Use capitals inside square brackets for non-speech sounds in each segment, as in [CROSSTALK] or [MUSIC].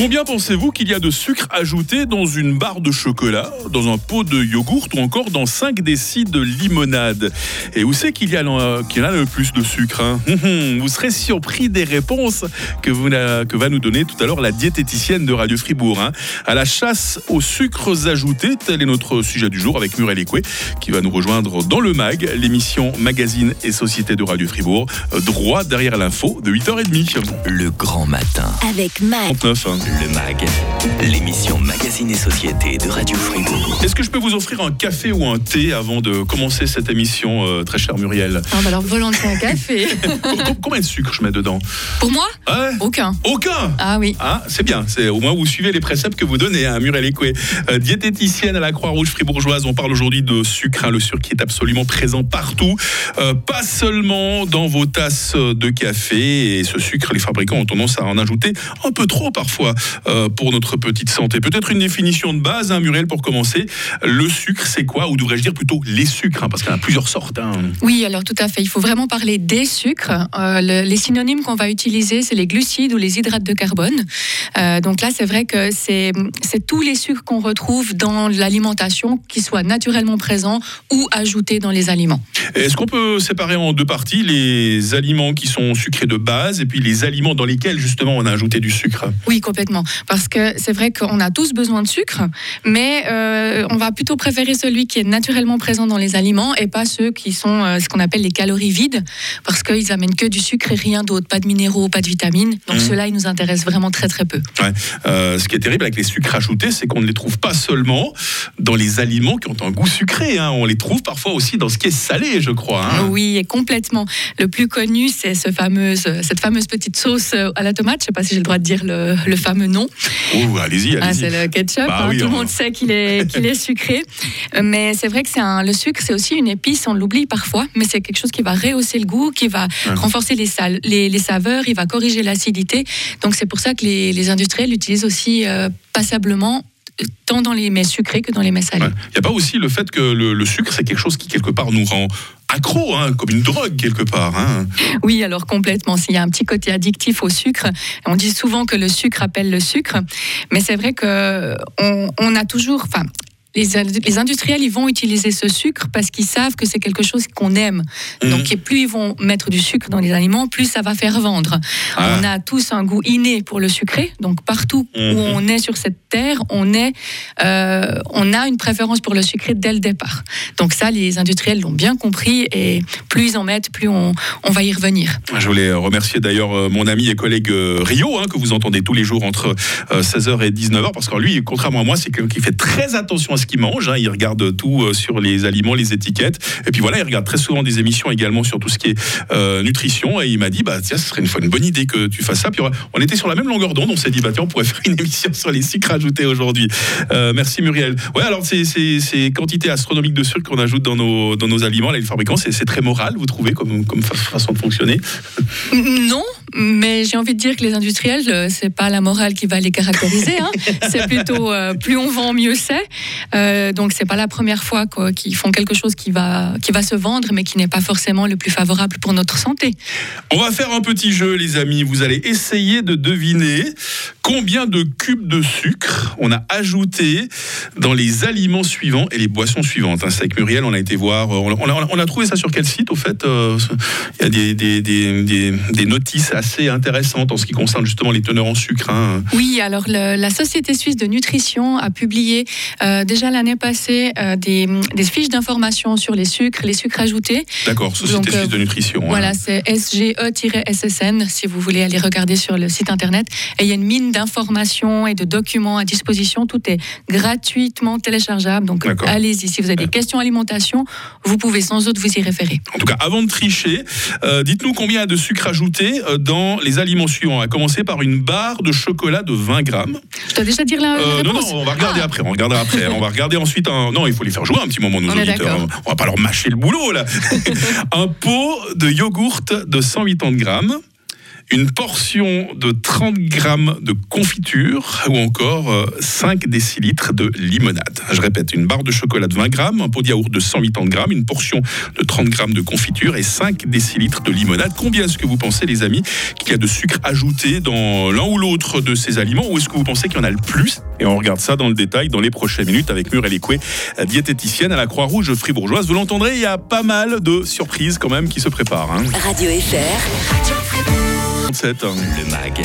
Combien pensez-vous qu'il y a de sucre ajouté dans une barre de chocolat, dans un pot de yogourt ou encore dans 5 décis de limonade? Et où c'est qu'il y, en a le plus de sucre hein? Hum, hum, Vous serez surpris des réponses que, vous, que va nous donner tout à l'heure la diététicienne de Radio Fribourg. hein. À la chasse aux sucres ajoutés, tel est notre sujet du jour avec Muriel Écoué qui va nous rejoindre dans le MAG, l'émission Magazine et Société de Radio Fribourg, euh, droit derrière l'info de 8h30. Le grand matin. Avec Mac. 39. hein. Le MAG, l'émission Magazine et Société de Radio Fribourg. Est-ce que je peux vous offrir un café ou un thé avant de commencer cette émission, euh, très cher Muriel Ah bah alors volontiers un café. [LAUGHS] Com- Combien de sucre je mets dedans Pour moi, Ouais aucun. Aucun Ah oui. ah, c'est bien, c'est au moins vous suivez les préceptes que vous donnez à Muriel Écoué. Euh, diététicienne à la Croix-Rouge fribourgeoise, on parle aujourd'hui de sucre, hein, le sucre qui est absolument présent partout, euh, pas seulement dans vos tasses de café. Et ce sucre, les fabricants ont tendance à en ajouter un peu trop parfois pour notre petite santé. Peut-être une définition de base, hein, Muriel, pour commencer. Le sucre, c'est quoi? Ou devrais-je dire plutôt les sucres, hein, parce qu'il y en a plusieurs sortes. hein. Oui, alors tout à fait. Il faut vraiment parler des sucres. Euh, le- les synonymes qu'on va utiliser, c'est les glucides ou les hydrates de carbone. Euh, donc là, c'est vrai que c'est c'est tous les sucres qu'on retrouve dans l'alimentation, qui soient naturellement présents ou ajoutés dans les aliments. Est-ce qu'on peut séparer en deux parties les aliments qui sont sucrés de base et puis les aliments dans lesquels justement on a ajouté du sucre? Oui, complètement. Parce que c'est vrai qu'on a tous besoin de sucre, mais euh, on va plutôt préférer celui qui est naturellement présent dans les aliments et pas ceux qui sont euh, ce qu'on appelle les calories vides, parce qu'ils amènent que du sucre et rien d'autre, pas de minéraux, pas de vitamines. Donc Mhm. ceux-là, ils nous intéressent vraiment très très peu. Euh, Ce qui est terrible avec les sucres ajoutés, c'est qu'on ne les trouve pas seulement dans les aliments qui ont un goût sucré, hein. on les trouve parfois aussi dans ce qui est salé, je crois. hein. Oui, et complètement. Le plus connu, c'est ce fameuse, cette fameuse petite sauce à la tomate. Je sais pas si j'ai le droit de dire le, le fameux nom. Oh, allez-y, Ah, allez-y. c'est le ketchup. Bah hein, oui, tout le on- monde sait qu'il est, qu'il est sucré. Euh, Mais c'est vrai que c'est un, le sucre, c'est aussi une épice. On l'oublie parfois, mais c'est quelque chose qui va rehausser le goût, qui va Ouais. renforcer les, sal- les, les saveurs, il va corriger l'acidité. Donc c'est pour ça que les, les industriels l'utilisent aussi euh, passablement, tant dans les mets sucrés que dans les mets salés. Il n'y a pas aussi le fait que le, le sucre, c'est quelque chose qui quelque part nous rend accro, hein, comme une drogue quelque part. hein. Oui, alors complètement. S'il y a un petit côté addictif au sucre, on dit souvent que le sucre appelle le sucre, mais c'est vrai que on, on a toujours, enfin. Les, ind- les industriels, ils vont utiliser ce sucre parce qu'ils savent que c'est quelque chose qu'on aime. Mhm. Donc, et plus ils vont mettre du sucre dans les aliments, plus ça va faire vendre. Ah. On a tous un goût inné pour le sucré. Donc, partout Mhm. où on est sur cette terre, on, est, euh, on a une préférence pour le sucré dès le départ. Donc, ça, les industriels l'ont bien compris. Et plus ils en mettent, plus on, on va y revenir. Je voulais remercier d'ailleurs euh, mon ami et collègue euh, Rio, hein, que vous entendez tous les jours entre euh, 16h et 19h, parce que lui, contrairement à moi, c'est quelqu'un qui fait très attention à ce qu'il mange. hein. Il regarde tout euh, sur les aliments, les étiquettes. Et puis voilà, il regarde très souvent des émissions également sur tout ce qui est euh, nutrition. Et il m'a dit, bah tiens, ce serait une, une bonne idée que tu fasses ça. Puis on était sur la même longueur d'onde. On s'est dit, bah tiens, on pourrait [LAUGHS] faire une émission sur les sucres ajoutés aujourd'hui. Euh, merci Muriel. Ouais, alors c'est ces quantités astronomiques de sucre qu'on ajoute dans nos, dans nos aliments, là, les fabricants, c'est très moral, vous trouvez, comme, comme fa- façon de fonctionner? [LAUGHS] Non, mais j'ai envie de dire que les industriels, c'est pas la morale qui va les caractériser. hein. C'est plutôt plus on vend, mieux c'est. Euh, donc c'est pas la première fois qu'ils font quelque chose qui va qui va se vendre, mais qui n'est pas forcément le plus favorable pour notre santé. On va faire un petit jeu, les amis. Vous allez essayer de deviner combien de cubes de sucre on a ajouté dans les aliments suivants et les boissons suivantes. hein. C'est avec Muriel, on a été voir. euh, On a, on trouvé ça sur quel site, au fait euh, Il y a des, des- des- des- des notices assez intéressantes en ce qui concerne justement les teneurs en sucre. hein. Oui, alors le- la Société suisse de nutrition a publié euh, déjà l'année passée euh, des, des fiches d'information sur les sucres, les sucres ajoutés. D'accord, Société euh, Suisse de Nutrition. hein. Voilà, c'est SGE-SSN si vous voulez aller regarder sur le site internet. Et il y a une mine d'informations et de documents à disposition. Tout est gratuitement téléchargeable. Donc allez-y. Si vous avez des questions alimentation, vous pouvez sans doute vous y référer. En tout cas, avant de tricher, euh, dites-nous combien de sucre ajouté dans les aliments suivants. À commencer par une barre de chocolat de 20 grammes. Je dois déjà dire la, Euh, non, non, on va regarder Ah. après. On regardera après. on va [LAUGHS] regarder ensuite un. Non, il faut les faire jouer un petit moment, nos On auditeurs. d'accord. On va pas leur mâcher le boulot, là. [LAUGHS] un pot de yogourt de 180 grammes. Une portion de 30 grammes de confiture ou encore 5 décilitres de limonade. Je répète, une barre de chocolat de 20 grammes, un pot de yaourt de 180 grammes, une portion de 30 grammes de confiture et 5 décilitres de limonade. Combien est-ce que vous pensez, les amis, qu'il y a de sucre ajouté dans l'un ou l'autre de ces aliments ou est-ce que vous pensez qu'il y en a le plus? Et on regarde ça dans le détail dans les prochaines minutes avec Muriel Écoué, diététicienne à la Croix-Rouge fribourgeoise. Vous l'entendrez, il y a pas mal de surprises quand même qui se préparent. Hein. Radio FR. Le MAG,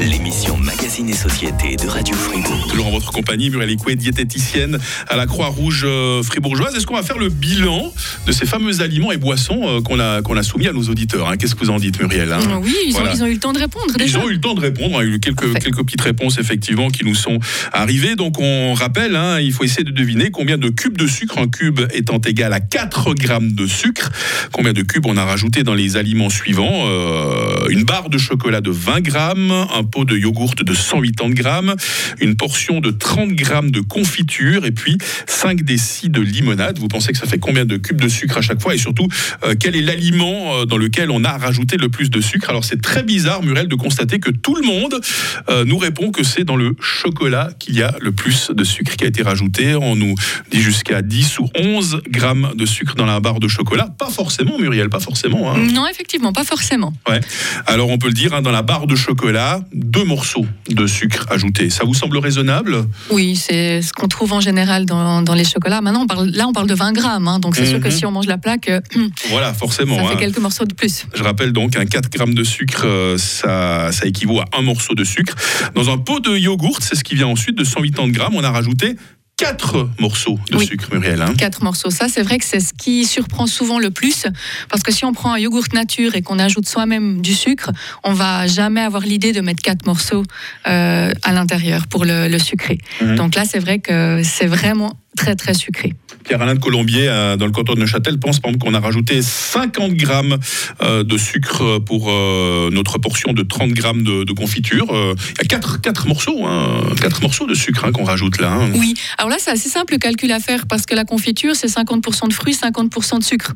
l'émission Magazine et Société de Radio Fribourg. Toujours en votre compagnie, Muriel Écoué, diététicienne à la Croix-Rouge euh, fribourgeoise. Est-ce qu'on va faire le bilan de ces fameux aliments et boissons euh, qu'on a, qu'on a soumis à nos auditeurs hein? Qu'est-ce que vous en dites, Muriel hein? Oui, ils, ont, eu le temps de répondre déjà. Ils ont eu le temps de répondre. Il y a eu quelques, quelques petites réponses, effectivement, qui nous sont arrivées. Donc, on rappelle, hein, il faut essayer de deviner combien de cubes de sucre, un cube étant égal à 4 grammes de sucre, combien de cubes on a rajouté dans les aliments suivants? Euh, une barre de chocolat de 20 grammes, un pot de yogourt de 180 grammes, une portion de 30 grammes de confiture et puis 5 décis de limonade. Vous pensez que ça fait combien de cubes de sucre à chaque fois? Et surtout euh, quel est l'aliment euh, dans lequel on a rajouté le plus de sucre? Alors c'est très bizarre, Muriel, de constater que tout le monde euh, nous répond que c'est dans le chocolat qu'il y a le plus de sucre qui a été rajouté. On nous dit jusqu'à 10 ou 11 grammes de sucre dans la barre de chocolat. Pas forcément, Muriel, pas forcément. Hein. Non, effectivement, pas forcément. Ouais. Alors on peut le dire, hein, dans la barre de chocolat, deux morceaux de sucre ajouté. Ça vous semble raisonnable? Oui, c'est ce qu'on trouve en général dans, les chocolats. Maintenant, on parle, là, on parle de 20 grammes, hein, donc c'est sûr que mhm. si on mange la plaque, euh, [CLEARS THROAT] voilà, forcément, ça fait hein. quelques morceaux de plus. Je rappelle donc un 4 grammes de sucre, euh, ça, ça équivaut à un morceau de sucre. Dans un pot de yogourt, c'est ce qui vient ensuite de 180 grammes, on a rajouté quatre morceaux de sucre, Muriel. Hein. Quatre morceaux. Ça, c'est vrai que c'est ce qui surprend souvent le plus. Parce que si on prend un yogourt nature et qu'on ajoute soi-même du sucre, on va jamais avoir l'idée de mettre quatre morceaux euh, à l'intérieur pour le, sucrer. Mhm. Donc là, c'est vrai que c'est vraiment très très sucré. Pierre-Alain de Colombier, euh, dans le canton de Neuchâtel, pense qu'on a rajouté 50 grammes euh, de sucre pour euh, notre portion de 30 grammes de, confiture. Il y a 4, 4 morceaux, hein, 4 morceaux de sucre hein, qu'on rajoute là. Hein. Oui, alors là, c'est assez simple le calcul à faire parce que la confiture, c'est 50% de fruits, 50% de sucre.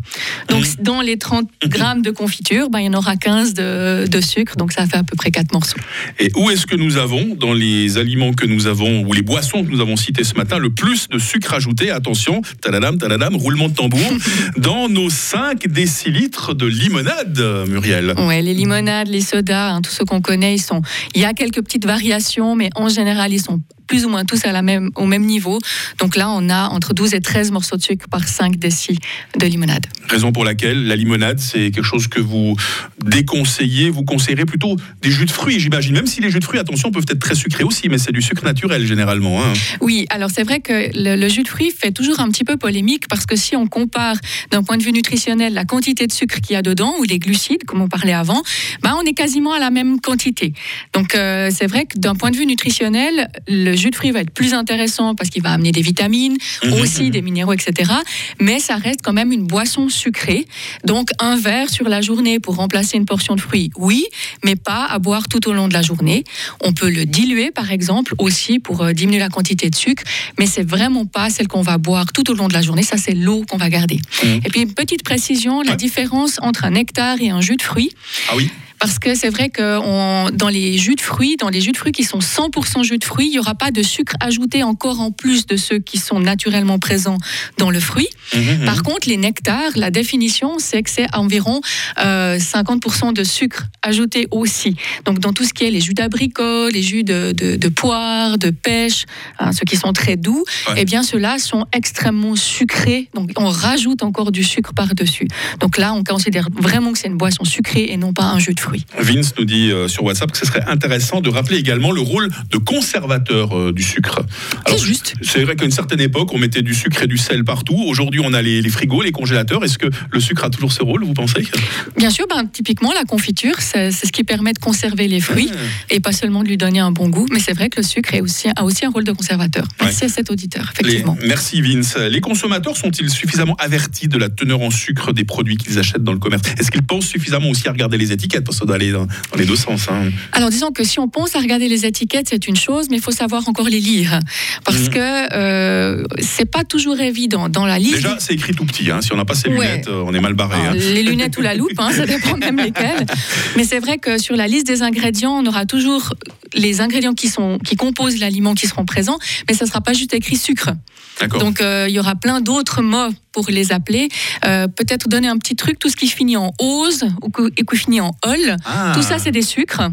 Donc mmh. dans les 30 grammes de confiture, ben, il y en aura 15 de, de, sucre, donc ça fait à peu près 4 morceaux. Et où est-ce que nous avons, dans les aliments que nous avons, ou les boissons que nous avons citées ce matin, le plus de sucre ajouté, attention, tadadam, tadadam, roulement de tambour, [LAUGHS] dans nos 5 décilitres de limonade, Muriel. Ouais, les limonades, les sodas, hein, tous ceux qu'on connaît, ils sont. Il y a quelques petites variations, mais en général, ils sont plus ou moins tous à la même, au même niveau. Donc là, on a entre 12 et 13 morceaux de sucre par 5 décis de limonade. Raison pour laquelle la limonade, c'est quelque chose que vous déconseillez, vous conseillerez plutôt des jus de fruits, j'imagine. Même si les jus de fruits, attention, peuvent être très sucrés aussi, mais c'est du sucre naturel généralement. Hein. Oui, alors c'est vrai que le, jus de fruits fait toujours un petit peu polémique parce que si on compare d'un point de vue nutritionnel la quantité de sucre qu'il y a dedans ou les glucides, comme on parlait avant, ben on est quasiment à la même quantité. Donc euh, c'est vrai que d'un point de vue nutritionnel, le jus de fruits va être plus intéressant parce qu'il va amener des vitamines, mhm. aussi des minéraux, etc. Mais ça reste quand même une boisson sucrée. Donc un verre sur la journée pour remplacer une portion de fruits, oui, mais pas à boire tout au long de la journée. On peut le diluer, par exemple, aussi pour euh, diminuer la quantité de sucre, mais c'est vraiment pas celle qu'on va boire tout au long de la journée. Ça, c'est l'eau qu'on va garder. Mhm. Et puis une petite précision, la différence entre un nectar et un jus de fruits. Ah oui parce que c'est vrai que dans les jus de fruits, dans les jus de fruits qui sont 100% jus de fruits, il n'y aura pas de sucre ajouté encore en plus de ceux qui sont naturellement présents dans le fruit. Mmh, mmh, mmh. Par contre, les nectars, la définition, c'est que c'est environ 50% euh, de sucre ajouté aussi. Donc dans tout ce qui est les jus d'abricot, les jus de, de, poire, de pêche, hein, ceux qui sont très doux, eh bien ceux-là sont extrêmement sucrés. Donc on rajoute encore du sucre par-dessus. Donc là, on considère vraiment que c'est une boisson sucrée et non pas un jus de fruits. Vince nous dit euh, sur WhatsApp que ce serait intéressant de rappeler également le rôle de conservateur euh, du sucre. C'est juste. C'est vrai qu'à une certaine époque, on mettait du sucre et du sel partout. Aujourd'hui, on a les, frigos, les congélateurs. Est-ce que le sucre a toujours ce rôle, vous pensez? Bien sûr, ben, typiquement, la confiture, c'est ce qui permet de conserver les fruits ah. et pas seulement de lui donner un bon goût. Mais c'est vrai que le sucre aussi, a aussi un rôle de conservateur. Merci à cet auditeur, effectivement. merci Vince. Les consommateurs sont-ils suffisamment avertis de la teneur en sucre des produits qu'ils achètent dans le commerce? Est-ce qu'ils pensent suffisamment aussi à regarder les étiquettes? Doit aller dans, les deux sens. Hein. Alors disons que si on pense à regarder les étiquettes, c'est une chose, mais il faut savoir encore les lire. Parce mmh. que euh, c'est pas toujours évident. Dans la liste. Déjà, c'est écrit tout petit. Hein. Si on n'a pas ses lunettes, euh, on est mal barré. Hein. Les lunettes ou la loupe, hein, ça dépend même [LAUGHS] lesquelles. Mais c'est vrai que sur la liste des ingrédients, on aura toujours les ingrédients qui, sont, qui composent l'aliment qui seront présents, mais ça ne sera pas juste écrit sucre. Donc euh, il y aura plein d'autres mots pour les appeler. Euh, peut-être donner un petit truc, tout ce qui finit en ose ou qui finit en ol, ah. tout ça c'est des sucres.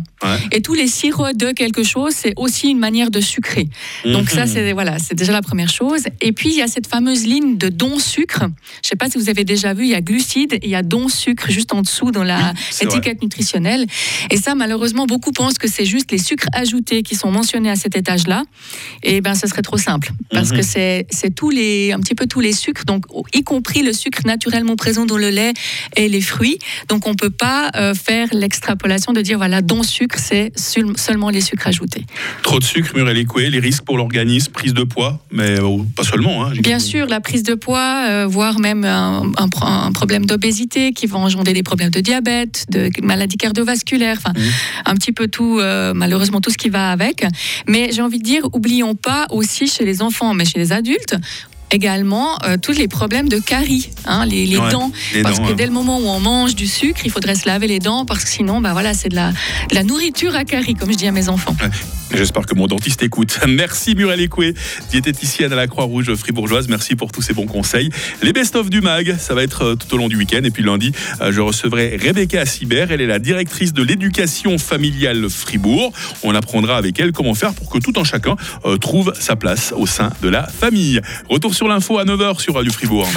Et tous les sirops de quelque chose, c'est aussi une manière de sucrer. Donc ça, mhm. c'est voilà, c'est déjà la première chose. Et puis il y a cette fameuse ligne de don sucre. Je ne sais pas si vous avez déjà vu, il y a glucides et il y a don sucre juste en dessous dans la étiquette nutritionnelle. Et ça, malheureusement, beaucoup pensent que c'est juste les sucres ajoutés qui sont mentionnés à cet étage-là. Et ben, ce serait trop simple parce mhm. que c'est c'est tous les un petit peu tous les sucres. Donc y compris le sucre naturellement présent dans le lait et les fruits. Donc on ne peut pas euh, faire l'extrapolation de dire voilà, don sucre, c'est seulement les sucres ajoutés. Trop de sucre, Muriel Écoué, les risques pour l'organisme, prise de poids, mais euh, pas seulement. Hein, Bien sûr, la prise de poids, euh, voire même un, problème d'obésité qui va engendrer des problèmes de diabète, de maladies cardiovasculaires, enfin mmh. un petit peu tout, malheureusement tout ce qui va avec. Mais j'ai envie de dire, oublions pas aussi chez les enfants, mais chez les adultes, également euh, tous les problèmes de carie, hein, les, dents. parce que dès le moment où on mange du sucre, il faudrait se laver les dents parce que sinon, bah voilà, c'est de la, la, nourriture à carie, comme je dis à mes enfants. J'espère que mon dentiste écoute. [LAUGHS] Merci Muriel Écoué, diététicienne à la Croix-Rouge fribourgeoise. Merci pour tous ces bons conseils. Les best-of du MAG, ça va être euh, tout au long du week-end. Et puis lundi, euh, je recevrai Rebecca Assibert. Elle est la directrice de l'éducation familiale Fribourg. On apprendra avec elle comment faire pour que tout un chacun trouve sa place au sein de la famille. Retour sur l'info à 9h sur Radio Fribourg.